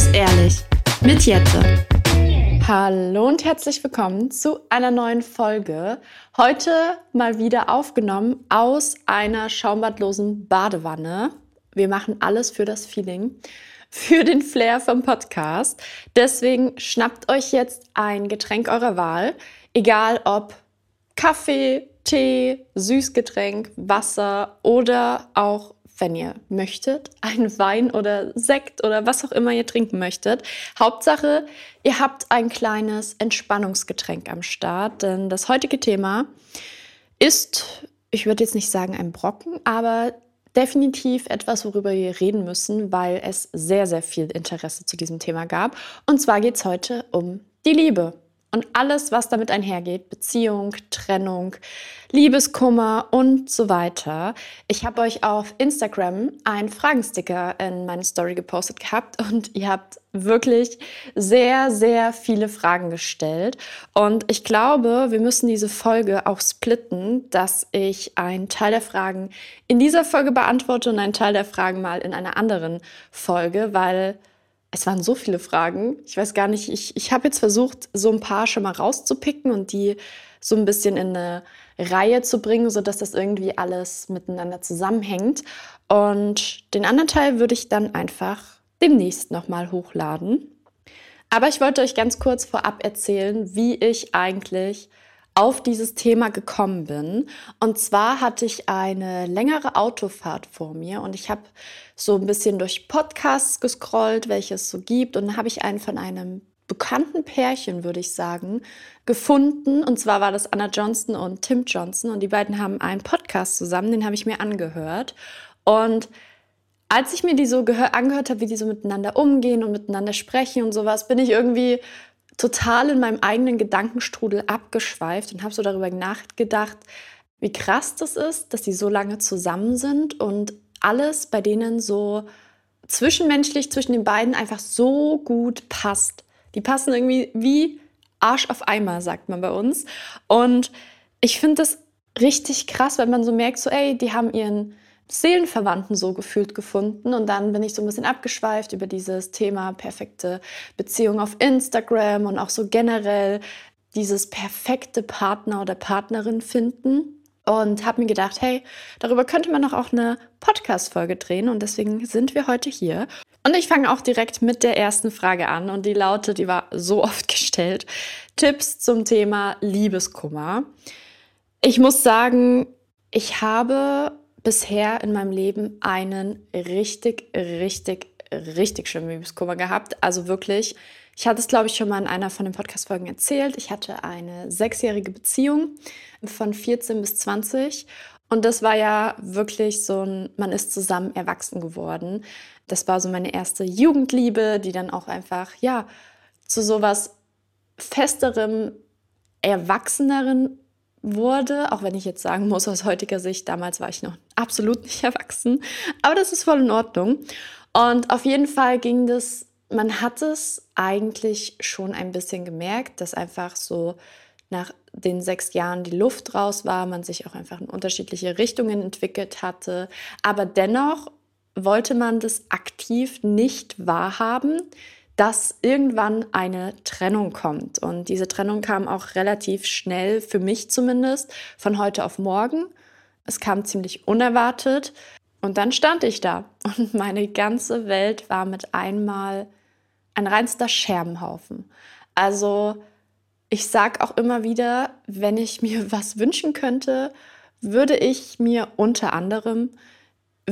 Muss ehrlich mit Jette. Hallo und herzlich willkommen zu einer neuen Folge. Heute mal wieder aufgenommen aus einer schaumbadlosen Badewanne. Wir machen alles für das Feeling, für den Flair vom Podcast. Deswegen schnappt euch jetzt ein Getränk eurer Wahl, egal ob Kaffee, Tee, Süßgetränk, Wasser oder auch wenn ihr möchtet, einen Wein oder Sekt oder was auch immer ihr trinken möchtet. Hauptsache, ihr habt ein kleines Entspannungsgetränk am Start, denn das heutige Thema ist, ich würde jetzt nicht sagen ein Brocken, aber definitiv etwas, worüber wir reden müssen, weil es sehr, sehr viel Interesse zu diesem Thema gab. Und zwar geht es heute um die Liebe und alles, was damit einhergeht, Beziehung, Trennung, Liebeskummer und so weiter. Ich habe euch auf Instagram einen Fragensticker in meine Story gepostet gehabt und ihr habt wirklich sehr, sehr viele Fragen gestellt. Und ich glaube, wir müssen diese Folge auch splitten, dass ich einen Teil der Fragen in dieser Folge beantworte und einen Teil der Fragen mal in einer anderen Folge, weil es waren so viele Fragen. Ich weiß gar nicht, ich, ich habe jetzt versucht, so ein paar schon mal rauszupicken und die so ein bisschen in eine Reihe zu bringen, sodass das irgendwie alles miteinander zusammenhängt. Und den anderen Teil würde ich dann einfach demnächst nochmal hochladen. Aber ich wollte euch ganz kurz vorab erzählen, wie ich eigentlich auf dieses Thema gekommen bin. Und zwar hatte ich eine längere Autofahrt vor mir und ich habe so ein bisschen durch Podcasts gescrollt, welche es so gibt. Und dann habe ich einen von einem bekannten Pärchen, würde ich sagen, gefunden. Und zwar war das Anna Johnson und Tim Johnson. Und die beiden haben einen Podcast zusammen, den habe ich mir angehört. Und als ich mir die so angehört habe, wie die so miteinander umgehen und miteinander sprechen und sowas, bin ich irgendwie total in meinem eigenen Gedankenstrudel abgeschweift und habe so darüber nachgedacht, wie krass das ist, dass die so lange zusammen sind und alles bei denen so zwischenmenschlich zwischen den beiden einfach so gut passt. Die passen irgendwie wie Arsch auf Eimer, sagt man bei uns. Und ich finde das richtig krass, wenn man so merkt, so, ey, die haben ihren Seelenverwandten so gefühlt gefunden. Und dann bin ich so ein bisschen abgeschweift über dieses Thema perfekte Beziehung auf Instagram und auch so generell dieses perfekte Partner oder Partnerin finden. Und habe mir gedacht, hey, darüber könnte man doch auch eine Podcast-Folge drehen. Und deswegen sind wir heute hier. Und ich fange auch direkt mit der ersten Frage an. Und die lautet, die war so oft gestellt. Tipps zum Thema Liebeskummer. Ich muss sagen, ich habe bisher in meinem Leben einen richtig, richtig, richtig schlimmen Liebeskummer gehabt. Also wirklich, ich hatte es, glaube ich, schon mal in einer von den Podcast-Folgen erzählt. Ich hatte eine sechsjährige Beziehung von 14 bis 20. Und das war ja wirklich so ein, man ist zusammen erwachsen geworden. Das war so meine erste Jugendliebe, die dann auch einfach, ja, zu sowas festerem, erwachseneren wurde, auch wenn ich jetzt sagen muss, aus heutiger Sicht, damals war ich noch absolut nicht erwachsen, aber das ist voll in Ordnung. Und auf jeden Fall ging das, man hat es eigentlich schon ein bisschen gemerkt, dass einfach so nach den sechs Jahren die Luft raus war, man sich auch einfach in unterschiedliche Richtungen entwickelt hatte, aber dennoch wollte man das aktiv nicht wahrhaben, dass irgendwann eine Trennung kommt. Und diese Trennung kam auch relativ schnell, für mich zumindest, von heute auf morgen. Es kam ziemlich unerwartet. Und dann stand ich da und meine ganze Welt war mit einmal ein reinster Scherbenhaufen. Also ich sage auch immer wieder, wenn ich mir was wünschen könnte, würde ich mir unter anderem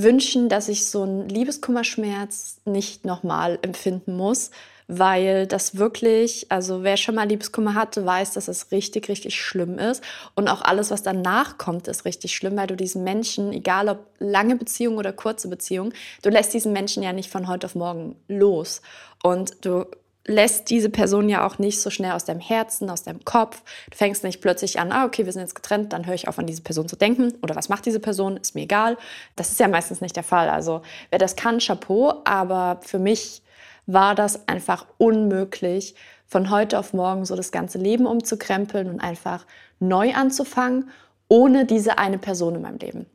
wünschen, dass ich so einen Liebeskummerschmerz nicht nochmal empfinden muss, weil das wirklich, also wer schon mal Liebeskummer hatte, weiß, dass es richtig, richtig schlimm ist. Und auch alles, was danach kommt, ist richtig schlimm, weil du diesen Menschen, egal ob lange Beziehung oder kurze Beziehung, du lässt diesen Menschen ja nicht von heute auf morgen los. Und du lässt diese Person ja auch nicht so schnell aus deinem Herzen, aus deinem Kopf. Du fängst nicht plötzlich an, ah, okay, wir sind jetzt getrennt, dann höre ich auf, an diese Person zu denken. Oder was macht diese Person? Ist mir egal. Das ist ja meistens nicht der Fall. Also, wer das kann, Chapeau. Aber für mich war das einfach unmöglich, von heute auf morgen so das ganze Leben umzukrempeln und einfach neu anzufangen, ohne diese eine Person in meinem Leben.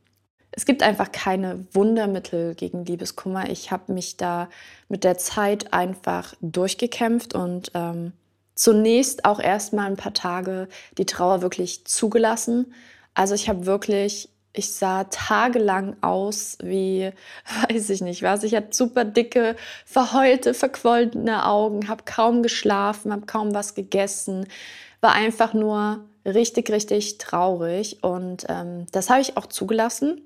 Es gibt einfach keine Wundermittel gegen Liebeskummer. Ich habe mich da mit der Zeit einfach durchgekämpft und ähm, zunächst auch erstmal ein paar Tage die Trauer wirklich zugelassen. Also ich habe wirklich, ich sah tagelang aus wie, weiß ich nicht was. Ich hatte super dicke, verheulte, verquollene Augen, habe kaum geschlafen, habe kaum was gegessen, war einfach nur richtig, richtig traurig. Und ähm, das habe ich auch zugelassen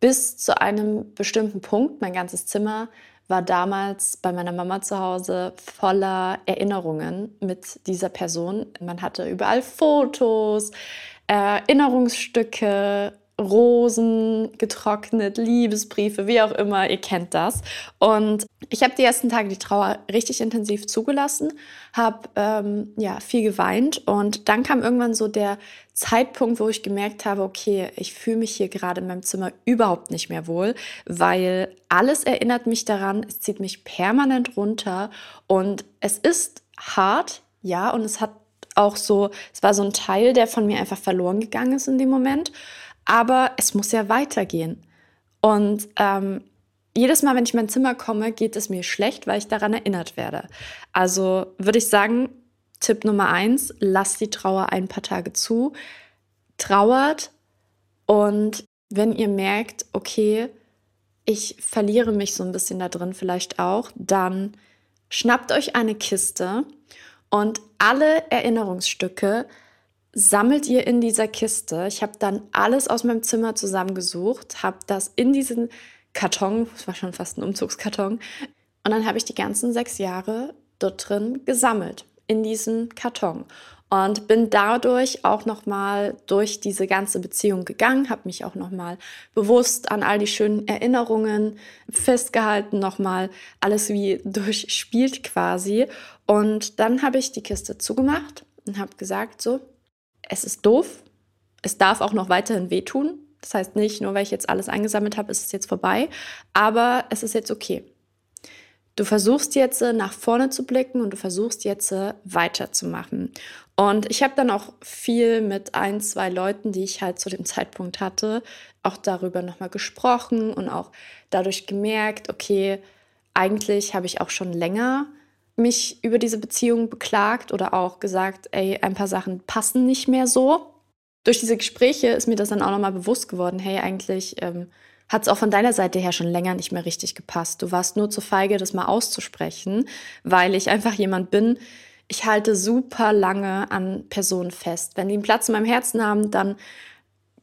bis zu einem bestimmten Punkt. Mein ganzes Zimmer war damals bei meiner Mama zu Hause voller Erinnerungen mit dieser Person. Man hatte überall Fotos, Erinnerungsstücke, Rosen getrocknet, Liebesbriefe, wie auch immer, ihr kennt das. Und ich habe die ersten Tage die Trauer richtig intensiv zugelassen, habe ähm, ja viel geweint und dann kam irgendwann so der Zeitpunkt, wo ich gemerkt habe, okay, ich fühle mich hier gerade in meinem Zimmer überhaupt nicht mehr wohl, weil alles erinnert mich daran, es zieht mich permanent runter und es ist hart, ja, und es hat auch so, es war so ein Teil, der von mir einfach verloren gegangen ist in dem Moment aber es muss ja weitergehen. Und ähm, jedes Mal, wenn ich in mein Zimmer komme, geht es mir schlecht, weil ich daran erinnert werde. Also würde ich sagen, Tipp Nummer eins, lasst die Trauer ein paar Tage zu, trauert und wenn ihr merkt, okay, ich verliere mich so ein bisschen da drin vielleicht auch, dann schnappt euch eine Kiste und alle Erinnerungsstücke sammelt ihr in dieser Kiste. Ich habe dann alles aus meinem Zimmer zusammengesucht, habe das in diesen Karton, das war schon fast ein Umzugskarton, und dann habe ich die ganzen sechs Jahre dort drin gesammelt, in diesem Karton. Und bin dadurch auch nochmal durch diese ganze Beziehung gegangen, habe mich auch nochmal bewusst an all die schönen Erinnerungen festgehalten, nochmal alles wie durchspielt quasi. Und dann habe ich die Kiste zugemacht und habe gesagt, so, es ist doof. Es darf auch noch weiterhin wehtun. Das heißt nicht, nur weil ich jetzt alles eingesammelt habe, ist es jetzt vorbei. Aber es ist jetzt okay. Du versuchst jetzt äh, nach vorne zu blicken und du versuchst jetzt äh, weiterzumachen. Und ich habe dann auch viel mit ein, zwei Leuten, die ich halt zu dem Zeitpunkt hatte, auch darüber nochmal gesprochen und auch dadurch gemerkt, okay, eigentlich habe ich auch schon länger mich über diese Beziehung beklagt oder auch gesagt, ey, ein paar Sachen passen nicht mehr so. Durch diese Gespräche ist mir das dann auch nochmal bewusst geworden, hey, eigentlich ähm, hat es auch von deiner Seite her schon länger nicht mehr richtig gepasst. Du warst nur zu feige, das mal auszusprechen, weil ich einfach jemand bin, ich halte super lange an Personen fest. Wenn die einen Platz in meinem Herzen haben, dann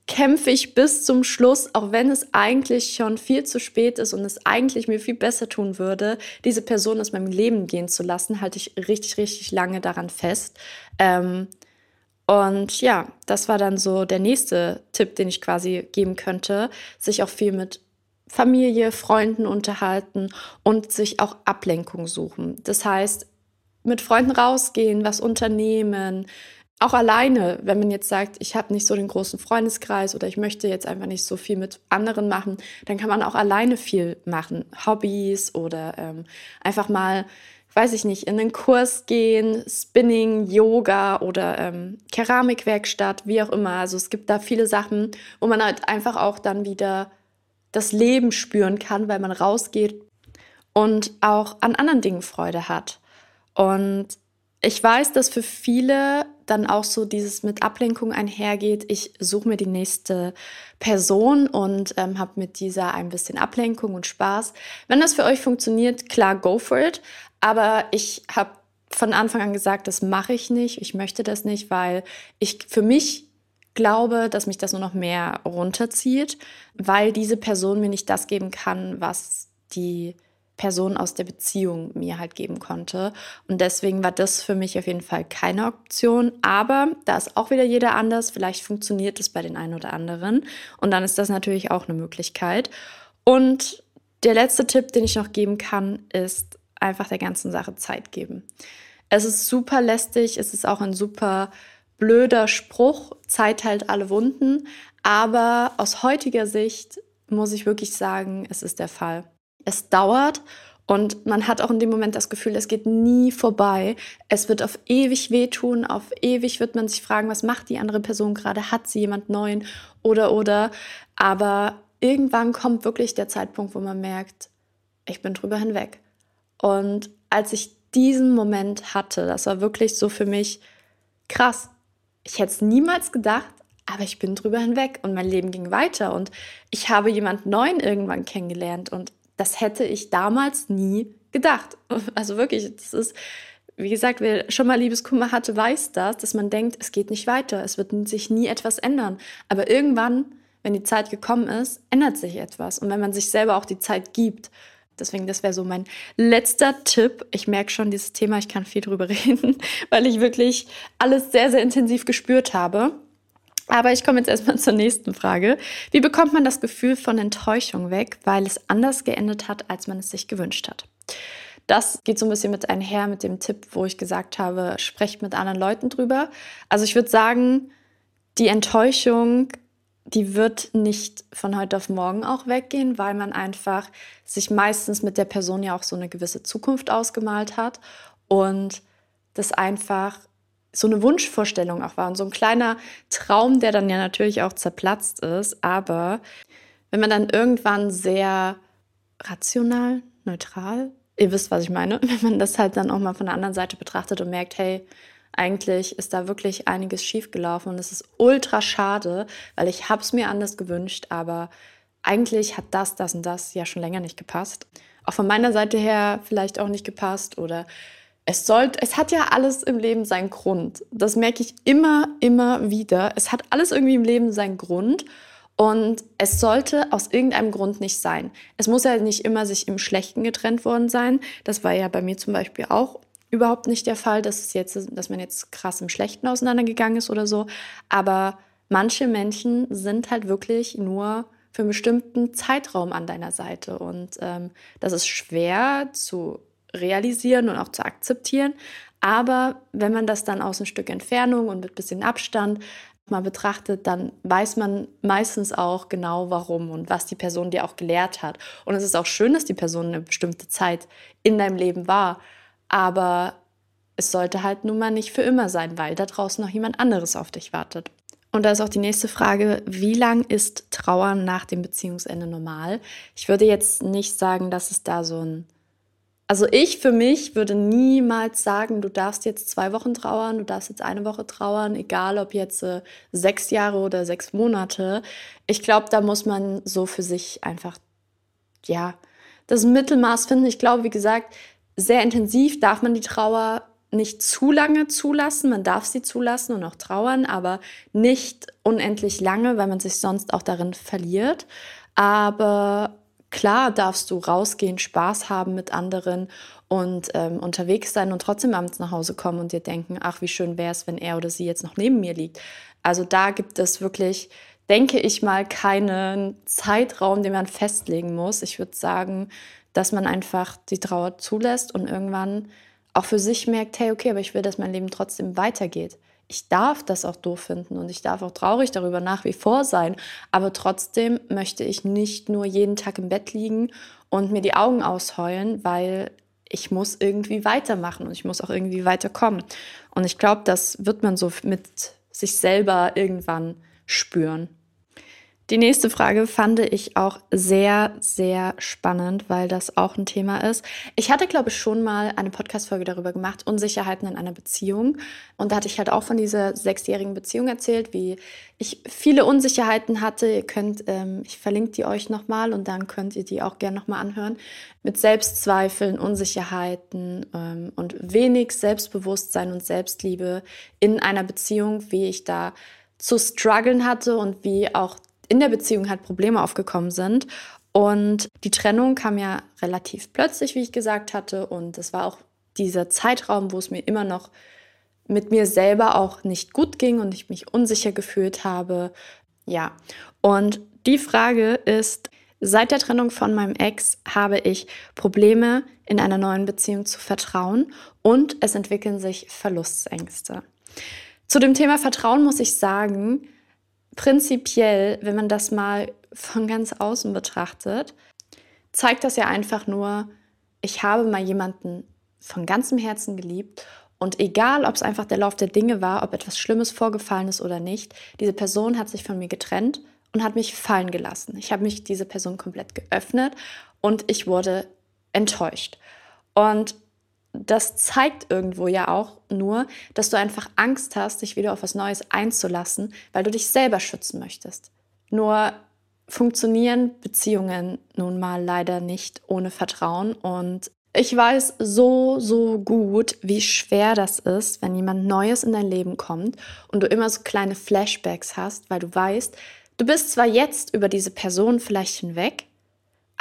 kämpfe ich bis zum Schluss, auch wenn es eigentlich schon viel zu spät ist und es eigentlich mir viel besser tun würde, diese Person aus meinem Leben gehen zu lassen, halte ich richtig, richtig lange daran fest. Ähm, und ja, das war dann so der nächste Tipp, den ich quasi geben könnte, sich auch viel mit Familie, Freunden unterhalten und sich auch Ablenkung suchen. Das heißt, mit Freunden rausgehen, was unternehmen, auch alleine, wenn man jetzt sagt, ich habe nicht so den großen Freundeskreis oder ich möchte jetzt einfach nicht so viel mit anderen machen, dann kann man auch alleine viel machen. Hobbys oder ähm, einfach mal, weiß ich nicht, in einen Kurs gehen, Spinning, Yoga oder ähm, Keramikwerkstatt, wie auch immer. Also es gibt da viele Sachen, wo man halt einfach auch dann wieder das Leben spüren kann, weil man rausgeht und auch an anderen Dingen Freude hat. Und ich weiß, dass für viele dann auch so dieses mit Ablenkung einhergeht. Ich suche mir die nächste Person und ähm, habe mit dieser ein bisschen Ablenkung und Spaß. Wenn das für euch funktioniert, klar, go for it. Aber ich habe von Anfang an gesagt, das mache ich nicht. Ich möchte das nicht, weil ich für mich glaube, dass mich das nur noch mehr runterzieht, weil diese Person mir nicht das geben kann, was die Person aus der Beziehung mir halt geben konnte. Und deswegen war das für mich auf jeden Fall keine Option. Aber da ist auch wieder jeder anders. Vielleicht funktioniert es bei den einen oder anderen. Und dann ist das natürlich auch eine Möglichkeit. Und der letzte Tipp, den ich noch geben kann, ist einfach der ganzen Sache Zeit geben. Es ist super lästig, es ist auch ein super blöder Spruch, Zeit heilt alle Wunden. Aber aus heutiger Sicht muss ich wirklich sagen, es ist der Fall es dauert und man hat auch in dem Moment das Gefühl, es geht nie vorbei. Es wird auf ewig wehtun, auf ewig wird man sich fragen, was macht die andere Person gerade? Hat sie jemand neuen? Oder, oder. Aber irgendwann kommt wirklich der Zeitpunkt, wo man merkt, ich bin drüber hinweg. Und als ich diesen Moment hatte, das war wirklich so für mich krass. Ich hätte es niemals gedacht, aber ich bin drüber hinweg und mein Leben ging weiter und ich habe jemand Neuen irgendwann kennengelernt und das hätte ich damals nie gedacht. Also wirklich, das ist, wie gesagt, wer schon mal Liebeskummer hatte, weiß das, dass man denkt, es geht nicht weiter, es wird sich nie etwas ändern. Aber irgendwann, wenn die Zeit gekommen ist, ändert sich etwas. Und wenn man sich selber auch die Zeit gibt. Deswegen, das wäre so mein letzter Tipp. Ich merke schon, dieses Thema, ich kann viel drüber reden, weil ich wirklich alles sehr, sehr intensiv gespürt habe. Aber ich komme jetzt erstmal zur nächsten Frage. Wie bekommt man das Gefühl von Enttäuschung weg, weil es anders geendet hat, als man es sich gewünscht hat? Das geht so ein bisschen mit einher mit dem Tipp, wo ich gesagt habe, sprecht mit anderen Leuten drüber. Also ich würde sagen, die Enttäuschung, die wird nicht von heute auf morgen auch weggehen, weil man einfach sich meistens mit der Person ja auch so eine gewisse Zukunft ausgemalt hat und das einfach so eine Wunschvorstellung auch war und so ein kleiner Traum, der dann ja natürlich auch zerplatzt ist. Aber wenn man dann irgendwann sehr rational, neutral, ihr wisst, was ich meine, wenn man das halt dann auch mal von der anderen Seite betrachtet und merkt, hey, eigentlich ist da wirklich einiges schiefgelaufen und es ist ultra schade, weil ich habe es mir anders gewünscht, aber eigentlich hat das, das und das ja schon länger nicht gepasst. Auch von meiner Seite her vielleicht auch nicht gepasst oder es sollte, es hat ja alles im Leben seinen Grund. Das merke ich immer, immer wieder. Es hat alles irgendwie im Leben seinen Grund. Und es sollte aus irgendeinem Grund nicht sein. Es muss ja nicht immer sich im Schlechten getrennt worden sein. Das war ja bei mir zum Beispiel auch überhaupt nicht der Fall, dass, es jetzt, dass man jetzt krass im Schlechten auseinandergegangen ist oder so. Aber manche Menschen sind halt wirklich nur für einen bestimmten Zeitraum an deiner Seite. Und ähm, das ist schwer zu realisieren und auch zu akzeptieren. Aber wenn man das dann aus ein Stück Entfernung und mit bisschen Abstand mal betrachtet, dann weiß man meistens auch genau warum und was die Person dir auch gelehrt hat. Und es ist auch schön, dass die Person eine bestimmte Zeit in deinem Leben war. Aber es sollte halt nun mal nicht für immer sein, weil da draußen noch jemand anderes auf dich wartet. Und da ist auch die nächste Frage, wie lang ist Trauern nach dem Beziehungsende normal? Ich würde jetzt nicht sagen, dass es da so ein also ich für mich würde niemals sagen, du darfst jetzt zwei Wochen trauern, du darfst jetzt eine Woche trauern, egal ob jetzt äh, sechs Jahre oder sechs Monate. Ich glaube, da muss man so für sich einfach, ja, das Mittelmaß finden. Ich glaube, wie gesagt, sehr intensiv darf man die Trauer nicht zu lange zulassen. Man darf sie zulassen und auch trauern, aber nicht unendlich lange, weil man sich sonst auch darin verliert. Aber Klar darfst du rausgehen, Spaß haben mit anderen und ähm, unterwegs sein und trotzdem abends nach Hause kommen und dir denken, ach, wie schön wäre es, wenn er oder sie jetzt noch neben mir liegt. Also da gibt es wirklich, denke ich mal, keinen Zeitraum, den man festlegen muss. Ich würde sagen, dass man einfach die Trauer zulässt und irgendwann auch für sich merkt, hey, okay, aber ich will, dass mein Leben trotzdem weitergeht ich darf das auch doof finden und ich darf auch traurig darüber nach wie vor sein. Aber trotzdem möchte ich nicht nur jeden Tag im Bett liegen und mir die Augen ausheulen, weil ich muss irgendwie weitermachen und ich muss auch irgendwie weiterkommen. Und ich glaube, das wird man so mit sich selber irgendwann spüren. Die nächste Frage fand ich auch sehr, sehr spannend, weil das auch ein Thema ist. Ich hatte, glaube ich, schon mal eine Podcast-Folge darüber gemacht, Unsicherheiten in einer Beziehung. Und da hatte ich halt auch von dieser sechsjährigen Beziehung erzählt, wie ich viele Unsicherheiten hatte. Ihr könnt, ähm, ich verlinke die euch nochmal und dann könnt ihr die auch gerne nochmal anhören. Mit Selbstzweifeln, Unsicherheiten ähm, und wenig Selbstbewusstsein und Selbstliebe in einer Beziehung, wie ich da zu strugglen hatte und wie auch in der Beziehung halt Probleme aufgekommen sind. Und die Trennung kam ja relativ plötzlich, wie ich gesagt hatte. Und es war auch dieser Zeitraum, wo es mir immer noch mit mir selber auch nicht gut ging und ich mich unsicher gefühlt habe. Ja, und die Frage ist, seit der Trennung von meinem Ex habe ich Probleme in einer neuen Beziehung zu vertrauen und es entwickeln sich Verlustängste. Zu dem Thema Vertrauen muss ich sagen, prinzipiell, wenn man das mal von ganz außen betrachtet, zeigt das ja einfach nur, ich habe mal jemanden von ganzem Herzen geliebt und egal, ob es einfach der Lauf der Dinge war, ob etwas Schlimmes vorgefallen ist oder nicht, diese Person hat sich von mir getrennt und hat mich fallen gelassen. Ich habe mich diese Person komplett geöffnet und ich wurde enttäuscht. Und das zeigt irgendwo ja auch nur, dass du einfach Angst hast, dich wieder auf was Neues einzulassen, weil du dich selber schützen möchtest. Nur funktionieren Beziehungen nun mal leider nicht ohne Vertrauen und ich weiß so, so gut, wie schwer das ist, wenn jemand Neues in dein Leben kommt und du immer so kleine Flashbacks hast, weil du weißt, du bist zwar jetzt über diese Person vielleicht hinweg,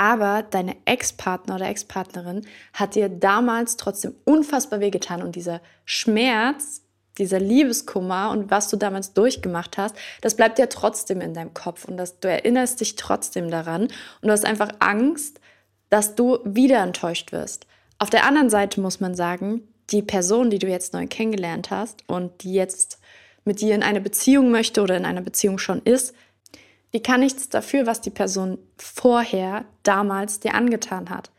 aber deine Ex-Partner oder Ex-Partnerin hat dir damals trotzdem unfassbar wehgetan und dieser Schmerz, dieser Liebeskummer und was du damals durchgemacht hast, das bleibt ja trotzdem in deinem Kopf und das, du erinnerst dich trotzdem daran und du hast einfach Angst, dass du wieder enttäuscht wirst. Auf der anderen Seite muss man sagen, die Person, die du jetzt neu kennengelernt hast und die jetzt mit dir in eine Beziehung möchte oder in einer Beziehung schon ist, die kann nichts dafür, was die Person vorher, damals dir angetan hat.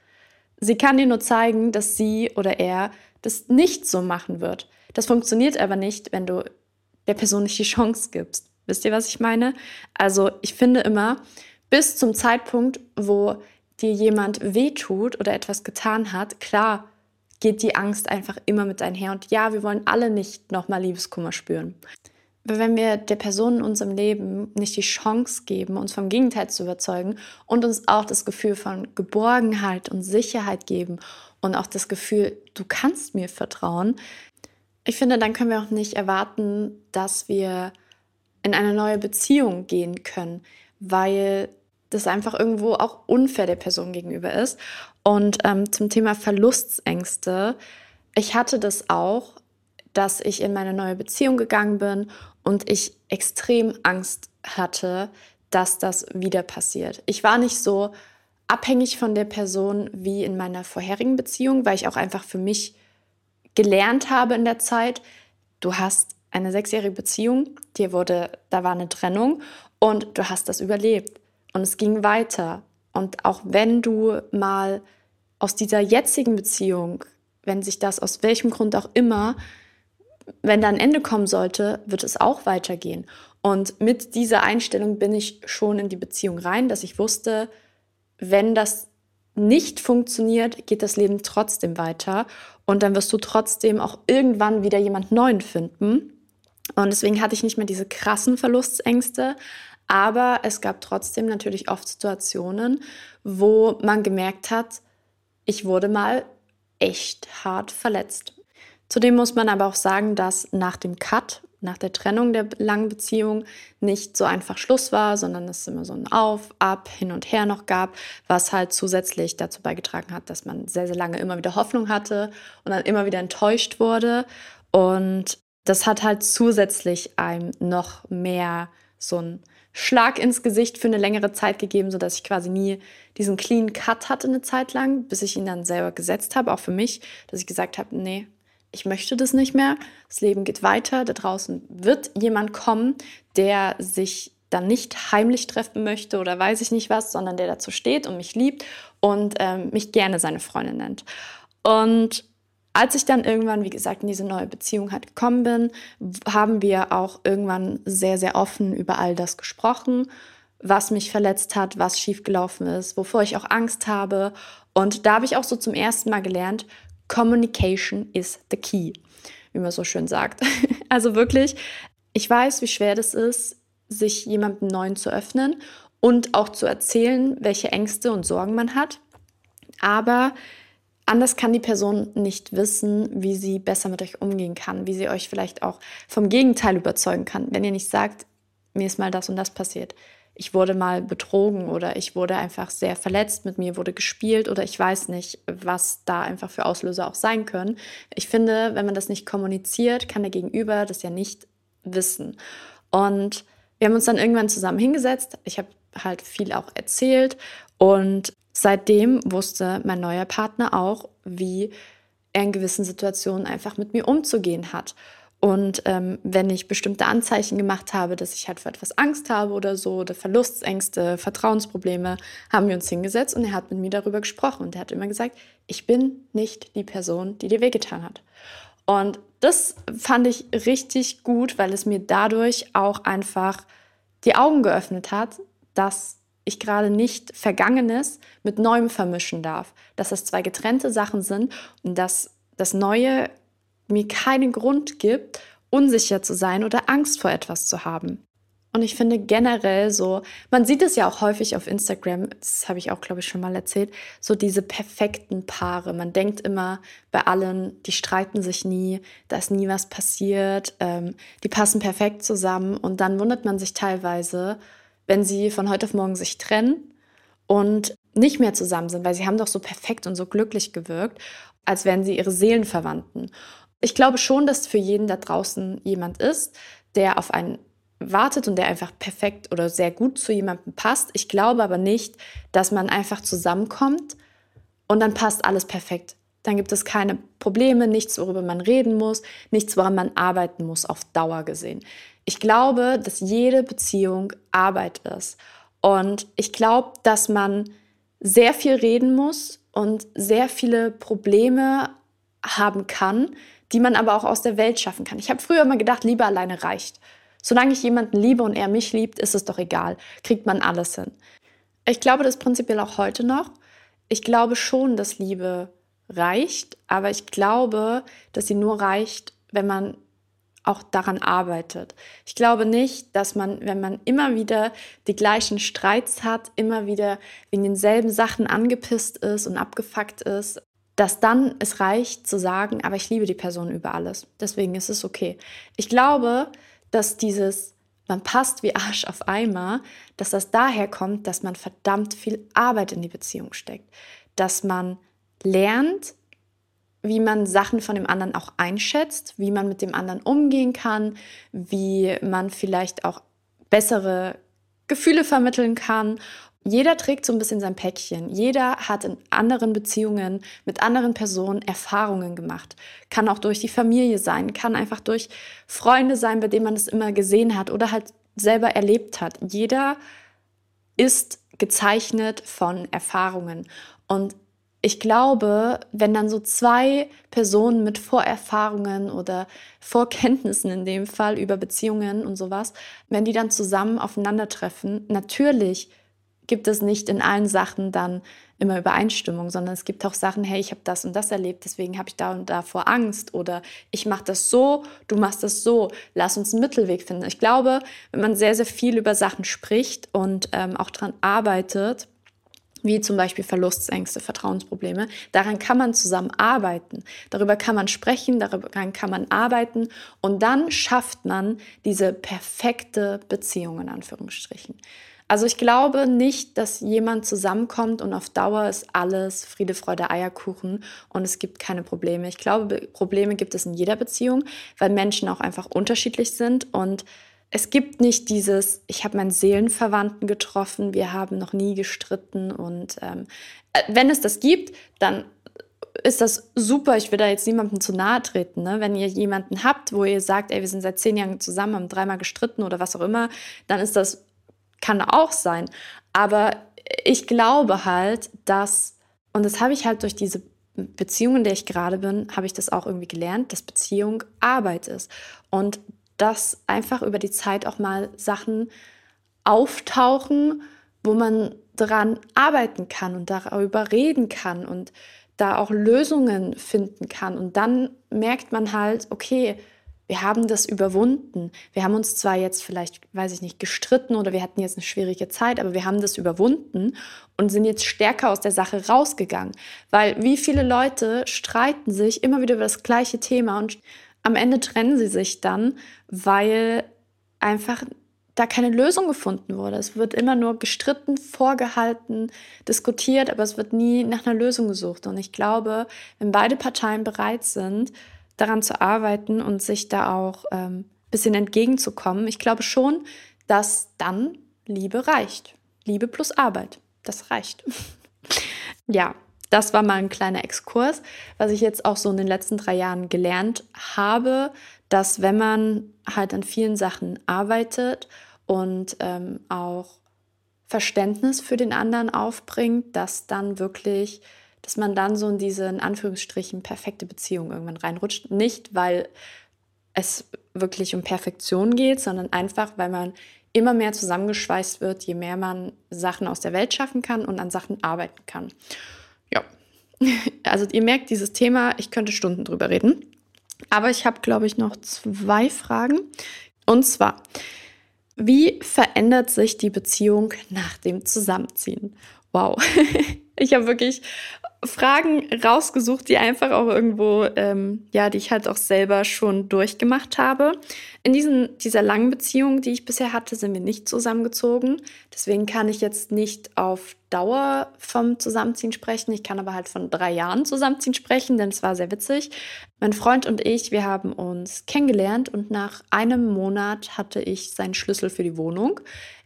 Sie kann dir nur zeigen, dass sie oder er das nicht so machen wird. Das funktioniert aber nicht, wenn du der Person nicht die Chance gibst. Wisst ihr, was ich meine? Also ich finde immer, bis zum Zeitpunkt, wo dir jemand wehtut oder etwas getan hat, klar geht die Angst einfach immer mit einher. Und ja, wir wollen alle nicht nochmal Liebeskummer spüren. Wenn wir der Person in unserem Leben nicht die Chance geben, uns vom Gegenteil zu überzeugen und uns auch das Gefühl von Geborgenheit und Sicherheit geben und auch das Gefühl, du kannst mir vertrauen, ich finde, dann können wir auch nicht erwarten, dass wir in eine neue Beziehung gehen können, weil das einfach irgendwo auch unfair der Person gegenüber ist. Und ähm, zum Thema Verlustsängste, ich hatte das auch, dass ich in meine neue Beziehung gegangen bin und ich extrem Angst hatte, dass das wieder passiert. Ich war nicht so abhängig von der Person wie in meiner vorherigen Beziehung, weil ich auch einfach für mich gelernt habe in der Zeit, du hast eine sechsjährige Beziehung, dir wurde, da war eine Trennung und du hast das überlebt. Und es ging weiter. Und auch wenn du mal aus dieser jetzigen Beziehung, wenn sich das aus welchem Grund auch immer, wenn da ein Ende kommen sollte, wird es auch weitergehen. Und mit dieser Einstellung bin ich schon in die Beziehung rein, dass ich wusste, wenn das nicht funktioniert, geht das Leben trotzdem weiter. Und dann wirst du trotzdem auch irgendwann wieder jemand Neuen finden. Und deswegen hatte ich nicht mehr diese krassen Verlustängste, aber es gab trotzdem natürlich oft Situationen, wo man gemerkt hat, ich wurde mal echt hart verletzt. Zudem muss man aber auch sagen, dass nach dem Cut, nach der Trennung der langen Beziehung nicht so einfach Schluss war, sondern es immer so ein Auf, Ab, Hin und Her noch gab, was halt zusätzlich dazu beigetragen hat, dass man sehr, sehr lange immer wieder Hoffnung hatte und dann immer wieder enttäuscht wurde. Und das hat halt zusätzlich einem noch mehr so ein Schlag ins Gesicht für eine längere Zeit gegeben, sodass ich quasi nie diesen clean Cut hatte eine Zeit lang, bis ich ihn dann selber gesetzt habe, auch für mich, dass ich gesagt habe, nee, ich möchte das nicht mehr. Das Leben geht weiter. Da draußen wird jemand kommen, der sich dann nicht heimlich treffen möchte oder weiß ich nicht was, sondern der dazu steht und mich liebt und ähm, mich gerne seine Freundin nennt. Und als ich dann irgendwann, wie gesagt, in diese neue Beziehung halt gekommen bin, haben wir auch irgendwann sehr, sehr offen über all das gesprochen, was mich verletzt hat, was schiefgelaufen ist, wovor ich auch Angst habe. Und da habe ich auch so zum ersten Mal gelernt, Communication is the key, wie man so schön sagt. Also wirklich, ich weiß, wie schwer das ist, sich jemandem Neuen zu öffnen und auch zu erzählen, welche Ängste und Sorgen man hat. Aber Anders kann die Person nicht wissen, wie sie besser mit euch umgehen kann, wie sie euch vielleicht auch vom Gegenteil überzeugen kann. Wenn ihr nicht sagt, mir ist mal das und das passiert, ich wurde mal betrogen oder ich wurde einfach sehr verletzt, mit mir wurde gespielt oder ich weiß nicht, was da einfach für Auslöser auch sein können. Ich finde, wenn man das nicht kommuniziert, kann der Gegenüber das ja nicht wissen. Und wir haben uns dann irgendwann zusammen hingesetzt. Ich habe halt viel auch erzählt und Seitdem wusste mein neuer Partner auch, wie er in gewissen Situationen einfach mit mir umzugehen hat. Und ähm, wenn ich bestimmte Anzeichen gemacht habe, dass ich halt für etwas Angst habe oder so, oder Verlustängste, Vertrauensprobleme, haben wir uns hingesetzt und er hat mit mir darüber gesprochen. Und er hat immer gesagt, ich bin nicht die Person, die dir wehgetan hat. Und das fand ich richtig gut, weil es mir dadurch auch einfach die Augen geöffnet hat, dass ich gerade nicht Vergangenes mit Neuem vermischen darf, dass das zwei getrennte Sachen sind und dass das Neue mir keinen Grund gibt, unsicher zu sein oder Angst vor etwas zu haben. Und ich finde generell so, man sieht es ja auch häufig auf Instagram, das habe ich auch, glaube ich, schon mal erzählt, so diese perfekten Paare. Man denkt immer bei allen, die streiten sich nie, da ist nie was passiert, ähm, die passen perfekt zusammen. Und dann wundert man sich teilweise, wenn sie von heute auf morgen sich trennen und nicht mehr zusammen sind, weil sie haben doch so perfekt und so glücklich gewirkt, als wären sie ihre Seelenverwandten. Ich glaube schon, dass für jeden da draußen jemand ist, der auf einen wartet und der einfach perfekt oder sehr gut zu jemandem passt. Ich glaube aber nicht, dass man einfach zusammenkommt und dann passt alles perfekt. Dann gibt es keine Probleme, nichts, worüber man reden muss, nichts, woran man arbeiten muss, auf Dauer gesehen. Ich glaube, dass jede Beziehung Arbeit ist. Und ich glaube, dass man sehr viel reden muss und sehr viele Probleme haben kann, die man aber auch aus der Welt schaffen kann. Ich habe früher immer gedacht, Liebe alleine reicht. Solange ich jemanden liebe und er mich liebt, ist es doch egal. Kriegt man alles hin. Ich glaube das prinzipiell auch heute noch. Ich glaube schon, dass Liebe reicht, aber ich glaube, dass sie nur reicht, wenn man auch daran arbeitet. Ich glaube nicht, dass man, wenn man immer wieder die gleichen Streits hat, immer wieder wegen denselben Sachen angepisst ist und abgefuckt ist, dass dann es reicht zu sagen, aber ich liebe die Person über alles. Deswegen ist es okay. Ich glaube, dass dieses, man passt wie Arsch auf Eimer, dass das daher kommt, dass man verdammt viel Arbeit in die Beziehung steckt. Dass man lernt, wie man Sachen von dem anderen auch einschätzt, wie man mit dem anderen umgehen kann, wie man vielleicht auch bessere Gefühle vermitteln kann jeder trägt so ein bisschen sein Päckchen. Jeder hat in anderen Beziehungen mit anderen Personen Erfahrungen gemacht. Kann auch durch die Familie sein, kann einfach durch Freunde sein, bei denen man es immer gesehen hat oder halt selber erlebt hat. Jeder ist gezeichnet von Erfahrungen. Und ich glaube, wenn dann so zwei Personen mit Vorerfahrungen oder Vorkenntnissen in dem Fall über Beziehungen und sowas, wenn die dann zusammen aufeinandertreffen, natürlich gibt es nicht in allen Sachen dann immer Übereinstimmung, sondern es gibt auch Sachen, hey, ich habe das und das erlebt, deswegen habe ich da und da vor Angst oder ich mache das so, du machst das so, lass uns einen Mittelweg finden. Ich glaube, wenn man sehr, sehr viel über Sachen spricht und ähm, auch daran arbeitet, wie zum Beispiel Verlustängste, Vertrauensprobleme. Daran kann man zusammen arbeiten. Darüber kann man sprechen, daran kann man arbeiten und dann schafft man diese perfekte Beziehung in Anführungsstrichen. Also ich glaube nicht, dass jemand zusammenkommt und auf Dauer ist alles Friede, Freude, Eierkuchen und es gibt keine Probleme. Ich glaube, Probleme gibt es in jeder Beziehung, weil Menschen auch einfach unterschiedlich sind und es gibt nicht dieses, ich habe meinen Seelenverwandten getroffen, wir haben noch nie gestritten und ähm, äh, wenn es das gibt, dann ist das super. Ich will da jetzt niemandem zu nahe treten. Ne? Wenn ihr jemanden habt, wo ihr sagt, ey, wir sind seit zehn Jahren zusammen, haben dreimal gestritten oder was auch immer, dann ist das kann auch sein. Aber ich glaube halt, dass, und das habe ich halt durch diese Beziehung, in der ich gerade bin, habe ich das auch irgendwie gelernt, dass Beziehung Arbeit ist. Und dass einfach über die Zeit auch mal Sachen auftauchen, wo man dran arbeiten kann und darüber reden kann und da auch Lösungen finden kann. Und dann merkt man halt, okay, wir haben das überwunden. Wir haben uns zwar jetzt vielleicht, weiß ich nicht, gestritten oder wir hatten jetzt eine schwierige Zeit, aber wir haben das überwunden und sind jetzt stärker aus der Sache rausgegangen. Weil wie viele Leute streiten sich immer wieder über das gleiche Thema und am Ende trennen sie sich dann, weil einfach da keine Lösung gefunden wurde. Es wird immer nur gestritten, vorgehalten, diskutiert, aber es wird nie nach einer Lösung gesucht. Und ich glaube, wenn beide Parteien bereit sind, daran zu arbeiten und sich da auch ein ähm, bisschen entgegenzukommen. Ich glaube schon, dass dann Liebe reicht. Liebe plus Arbeit, das reicht. ja, das war mal ein kleiner Exkurs, was ich jetzt auch so in den letzten drei Jahren gelernt habe, dass wenn man halt an vielen Sachen arbeitet und ähm, auch Verständnis für den anderen aufbringt, dass dann wirklich dass man dann so in diese, in Anführungsstrichen, perfekte Beziehung irgendwann reinrutscht. Nicht, weil es wirklich um Perfektion geht, sondern einfach, weil man immer mehr zusammengeschweißt wird, je mehr man Sachen aus der Welt schaffen kann und an Sachen arbeiten kann. Ja, also ihr merkt dieses Thema, ich könnte Stunden drüber reden. Aber ich habe, glaube ich, noch zwei Fragen. Und zwar, wie verändert sich die Beziehung nach dem Zusammenziehen? Wow, ich habe wirklich Fragen rausgesucht, die einfach auch irgendwo, ähm, ja, die ich halt auch selber schon durchgemacht habe. In diesen, dieser langen Beziehung, die ich bisher hatte, sind wir nicht zusammengezogen. Deswegen kann ich jetzt nicht auf Dauer vom Zusammenziehen sprechen. Ich kann aber halt von drei Jahren Zusammenziehen sprechen, denn es war sehr witzig. Mein Freund und ich, wir haben uns kennengelernt und nach einem Monat hatte ich seinen Schlüssel für die Wohnung.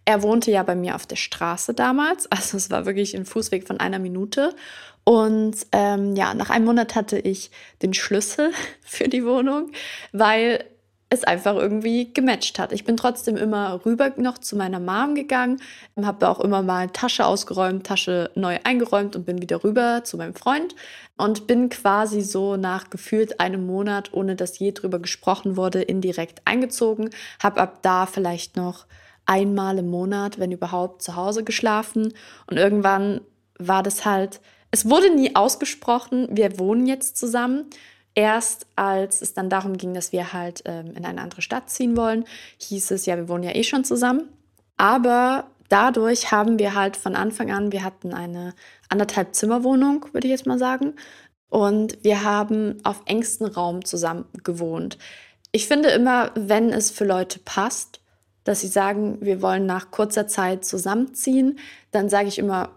Er wohnte ja bei mir auf der Straße damals, also es war wirklich ein Fußweg von einer Minute. Und ähm, ja, nach einem Monat hatte ich den Schlüssel für die Wohnung, weil es einfach irgendwie gematcht hat. Ich bin trotzdem immer rüber noch zu meiner Mom gegangen, habe auch immer mal Tasche ausgeräumt, Tasche neu eingeräumt und bin wieder rüber zu meinem Freund und bin quasi so nach gefühlt einem Monat, ohne dass je drüber gesprochen wurde, indirekt eingezogen, habe ab da vielleicht noch einmal im Monat, wenn überhaupt, zu Hause geschlafen. Und irgendwann war das halt, es wurde nie ausgesprochen, wir wohnen jetzt zusammen. Erst als es dann darum ging, dass wir halt ähm, in eine andere Stadt ziehen wollen, hieß es, ja, wir wohnen ja eh schon zusammen. Aber dadurch haben wir halt von Anfang an, wir hatten eine anderthalb Zimmerwohnung, würde ich jetzt mal sagen. Und wir haben auf engstem Raum zusammen gewohnt. Ich finde immer, wenn es für Leute passt, dass sie sagen, wir wollen nach kurzer Zeit zusammenziehen, dann sage ich immer,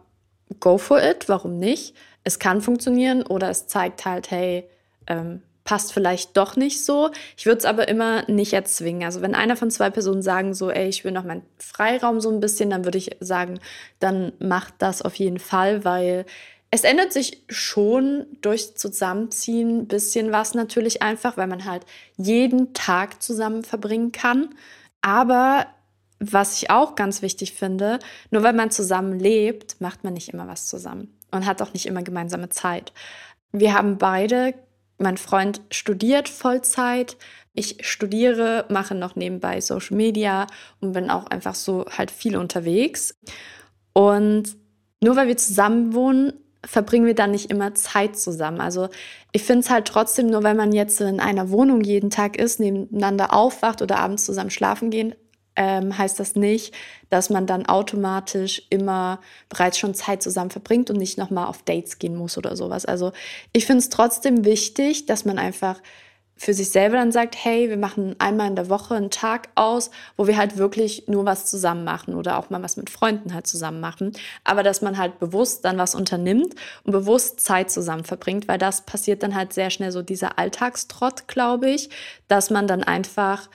go for it, warum nicht? Es kann funktionieren oder es zeigt halt, hey, ähm, passt vielleicht doch nicht so. Ich würde es aber immer nicht erzwingen. Also wenn einer von zwei Personen sagen so, ey, ich will noch meinen Freiraum so ein bisschen, dann würde ich sagen, dann macht das auf jeden Fall, weil es ändert sich schon durch Zusammenziehen ein bisschen was natürlich einfach, weil man halt jeden Tag zusammen verbringen kann. Aber was ich auch ganz wichtig finde, nur weil man zusammen lebt, macht man nicht immer was zusammen und hat auch nicht immer gemeinsame Zeit. Wir haben beide, mein Freund studiert Vollzeit, ich studiere, mache noch nebenbei Social Media und bin auch einfach so halt viel unterwegs. Und nur weil wir zusammen wohnen, verbringen wir dann nicht immer Zeit zusammen. Also ich finde es halt trotzdem, nur wenn man jetzt in einer Wohnung jeden Tag ist, nebeneinander aufwacht oder abends zusammen schlafen gehen, ähm, heißt das nicht, dass man dann automatisch immer bereits schon Zeit zusammen verbringt und nicht nochmal auf Dates gehen muss oder sowas. Also ich finde es trotzdem wichtig, dass man einfach für sich selber dann sagt, hey, wir machen einmal in der Woche einen Tag aus, wo wir halt wirklich nur was zusammen machen oder auch mal was mit Freunden halt zusammen machen. Aber dass man halt bewusst dann was unternimmt und bewusst Zeit zusammen verbringt, weil das passiert dann halt sehr schnell so dieser Alltagstrott, glaube ich, dass man dann einfach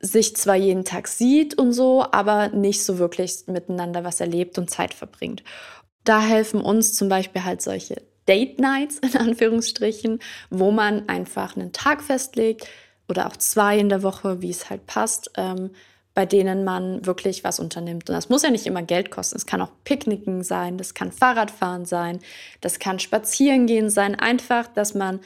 sich zwar jeden Tag sieht und so, aber nicht so wirklich miteinander was erlebt und Zeit verbringt. Da helfen uns zum Beispiel halt solche Date Nights in Anführungsstrichen, wo man einfach einen Tag festlegt oder auch zwei in der Woche, wie es halt passt, ähm, bei denen man wirklich was unternimmt. Und das muss ja nicht immer Geld kosten. Es kann auch Picknicken sein, das kann Fahrradfahren sein, das kann Spazierengehen sein. Einfach, dass man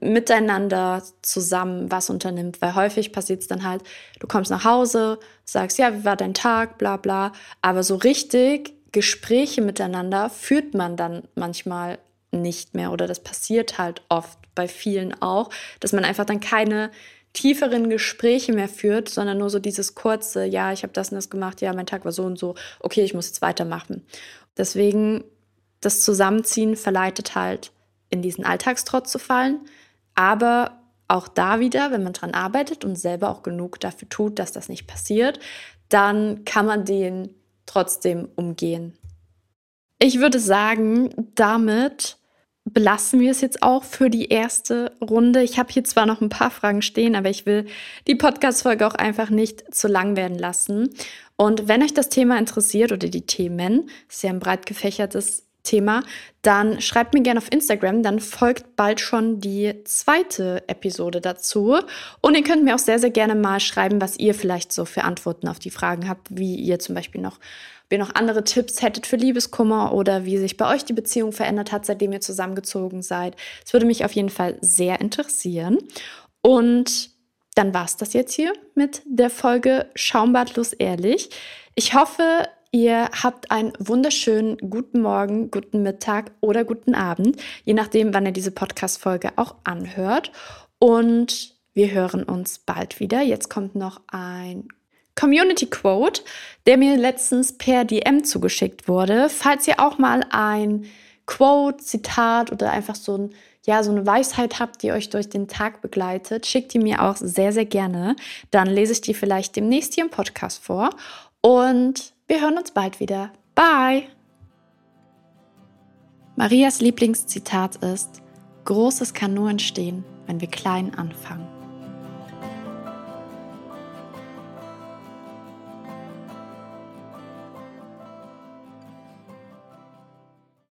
miteinander zusammen was unternimmt. Weil häufig passiert es dann halt, du kommst nach Hause, sagst, ja, wie war dein Tag, bla bla. Aber so richtig Gespräche miteinander führt man dann manchmal nicht mehr oder das passiert halt oft bei vielen auch, dass man einfach dann keine tieferen Gespräche mehr führt, sondern nur so dieses kurze, ja, ich habe das und das gemacht, ja, mein Tag war so und so, okay, ich muss jetzt weitermachen. Deswegen das Zusammenziehen verleitet halt in diesen Alltagstrotz zu fallen, aber auch da wieder, wenn man dran arbeitet und selber auch genug dafür tut, dass das nicht passiert, dann kann man den trotzdem umgehen. Ich würde sagen, damit belassen wir es jetzt auch für die erste Runde. Ich habe hier zwar noch ein paar Fragen stehen, aber ich will die Podcast-Folge auch einfach nicht zu lang werden lassen. Und wenn euch das Thema interessiert oder die Themen, ist ja ein breit gefächertes Thema, dann schreibt mir gerne auf Instagram, dann folgt bald schon die zweite Episode dazu. Und ihr könnt mir auch sehr, sehr gerne mal schreiben, was ihr vielleicht so für Antworten auf die Fragen habt, wie ihr zum Beispiel noch ihr noch andere Tipps hättet für Liebeskummer oder wie sich bei euch die Beziehung verändert hat, seitdem ihr zusammengezogen seid. Es würde mich auf jeden Fall sehr interessieren. Und dann war es das jetzt hier mit der Folge Schaumbadlos ehrlich. Ich hoffe, ihr habt einen wunderschönen guten Morgen, guten Mittag oder guten Abend, je nachdem, wann ihr diese Podcast-Folge auch anhört. Und wir hören uns bald wieder. Jetzt kommt noch ein Community Quote, der mir letztens per DM zugeschickt wurde. Falls ihr auch mal ein Quote, Zitat oder einfach so ein ja, so eine Weisheit habt, die euch durch den Tag begleitet, schickt die mir auch sehr, sehr gerne. Dann lese ich die vielleicht demnächst hier im Podcast vor. Und wir hören uns bald wieder. Bye! Marias Lieblingszitat ist, Großes kann nur entstehen, wenn wir klein anfangen.